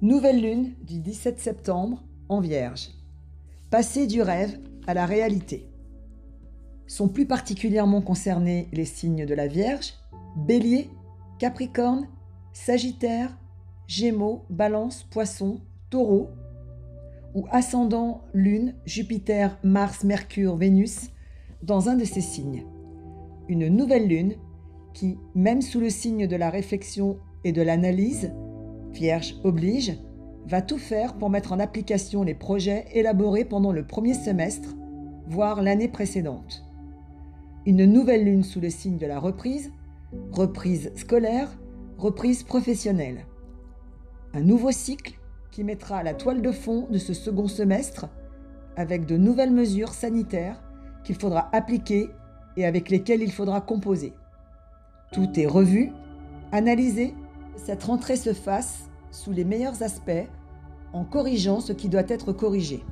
Nouvelle lune du 17 septembre en Vierge. Passer du rêve à la réalité. Sont plus particulièrement concernés les signes de la Vierge, Bélier, Capricorne, Sagittaire, Gémeaux, Balance, Poisson, Taureau, ou ascendant Lune, Jupiter, Mars, Mercure, Vénus, dans un de ces signes. Une nouvelle lune qui, même sous le signe de la réflexion et de l'analyse, Vierge oblige, va tout faire pour mettre en application les projets élaborés pendant le premier semestre, voire l'année précédente. Une nouvelle lune sous le signe de la reprise, reprise scolaire, reprise professionnelle. Un nouveau cycle qui mettra la toile de fond de ce second semestre avec de nouvelles mesures sanitaires qu'il faudra appliquer et avec lesquelles il faudra composer. Tout est revu, analysé cette rentrée se fasse sous les meilleurs aspects, en corrigeant ce qui doit être corrigé.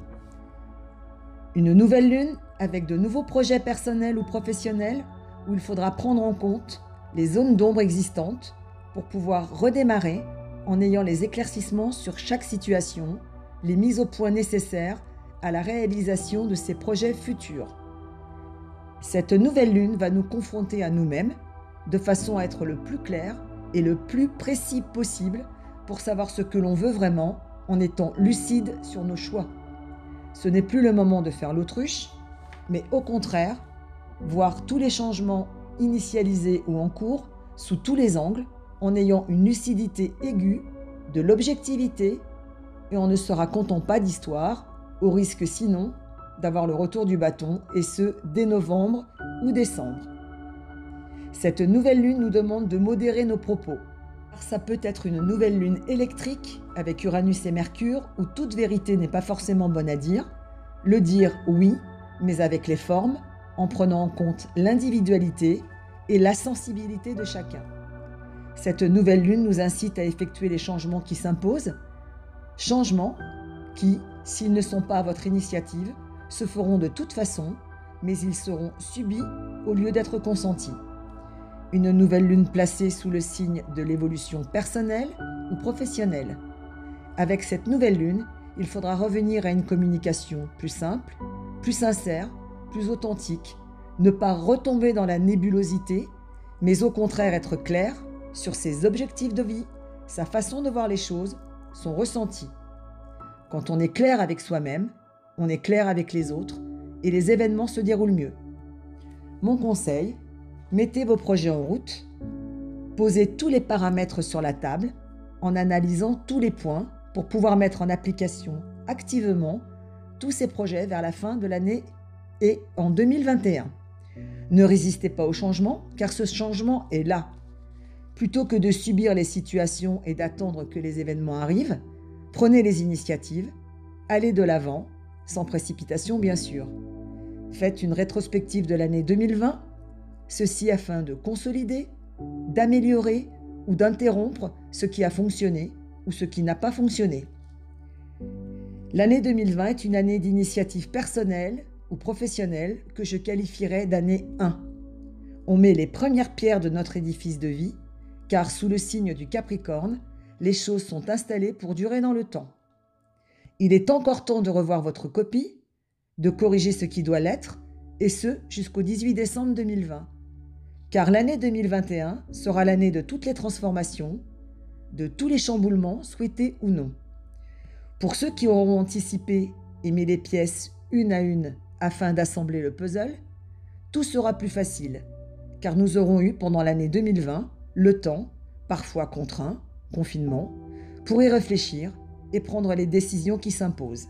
Une nouvelle lune avec de nouveaux projets personnels ou professionnels où il faudra prendre en compte les zones d'ombre existantes pour pouvoir redémarrer en ayant les éclaircissements sur chaque situation, les mises au point nécessaires à la réalisation de ces projets futurs. Cette nouvelle lune va nous confronter à nous-mêmes de façon à être le plus clair et le plus précis possible pour savoir ce que l'on veut vraiment en étant lucide sur nos choix. Ce n'est plus le moment de faire l'autruche, mais au contraire, voir tous les changements initialisés ou en cours sous tous les angles en ayant une lucidité aiguë, de l'objectivité et en ne se racontant pas d'histoire, au risque sinon d'avoir le retour du bâton, et ce dès novembre ou décembre. Cette nouvelle lune nous demande de modérer nos propos. Ça peut être une nouvelle lune électrique avec Uranus et Mercure où toute vérité n'est pas forcément bonne à dire. Le dire oui, mais avec les formes, en prenant en compte l'individualité et la sensibilité de chacun. Cette nouvelle lune nous incite à effectuer les changements qui s'imposent, changements qui, s'ils ne sont pas à votre initiative, se feront de toute façon, mais ils seront subis au lieu d'être consentis une nouvelle lune placée sous le signe de l'évolution personnelle ou professionnelle. Avec cette nouvelle lune, il faudra revenir à une communication plus simple, plus sincère, plus authentique, ne pas retomber dans la nébulosité, mais au contraire être clair sur ses objectifs de vie, sa façon de voir les choses, son ressenti. Quand on est clair avec soi-même, on est clair avec les autres et les événements se déroulent mieux. Mon conseil, Mettez vos projets en route, posez tous les paramètres sur la table en analysant tous les points pour pouvoir mettre en application activement tous ces projets vers la fin de l'année et en 2021. Ne résistez pas au changement car ce changement est là. Plutôt que de subir les situations et d'attendre que les événements arrivent, prenez les initiatives, allez de l'avant, sans précipitation bien sûr. Faites une rétrospective de l'année 2020 Ceci afin de consolider, d'améliorer ou d'interrompre ce qui a fonctionné ou ce qui n'a pas fonctionné. L'année 2020 est une année d'initiative personnelle ou professionnelle que je qualifierais d'année 1. On met les premières pierres de notre édifice de vie, car sous le signe du Capricorne, les choses sont installées pour durer dans le temps. Il est encore temps de revoir votre copie, de corriger ce qui doit l'être, et ce jusqu'au 18 décembre 2020 car l'année 2021 sera l'année de toutes les transformations, de tous les chamboulements, souhaités ou non. Pour ceux qui auront anticipé et mis les pièces une à une afin d'assembler le puzzle, tout sera plus facile, car nous aurons eu pendant l'année 2020 le temps, parfois contraint, confinement, pour y réfléchir et prendre les décisions qui s'imposent.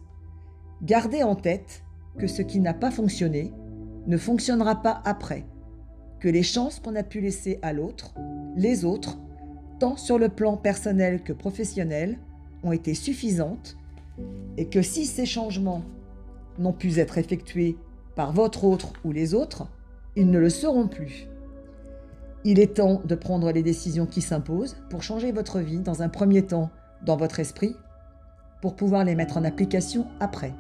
Gardez en tête que ce qui n'a pas fonctionné ne fonctionnera pas après que les chances qu'on a pu laisser à l'autre, les autres, tant sur le plan personnel que professionnel, ont été suffisantes et que si ces changements n'ont pu être effectués par votre autre ou les autres, ils ne le seront plus. Il est temps de prendre les décisions qui s'imposent pour changer votre vie dans un premier temps dans votre esprit, pour pouvoir les mettre en application après.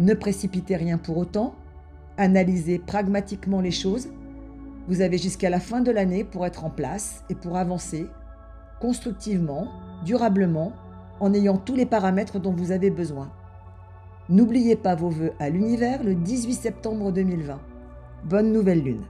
Ne précipitez rien pour autant, analysez pragmatiquement les choses vous avez jusqu'à la fin de l'année pour être en place et pour avancer constructivement, durablement en ayant tous les paramètres dont vous avez besoin. N'oubliez pas vos vœux à l'univers le 18 septembre 2020. Bonne nouvelle lune.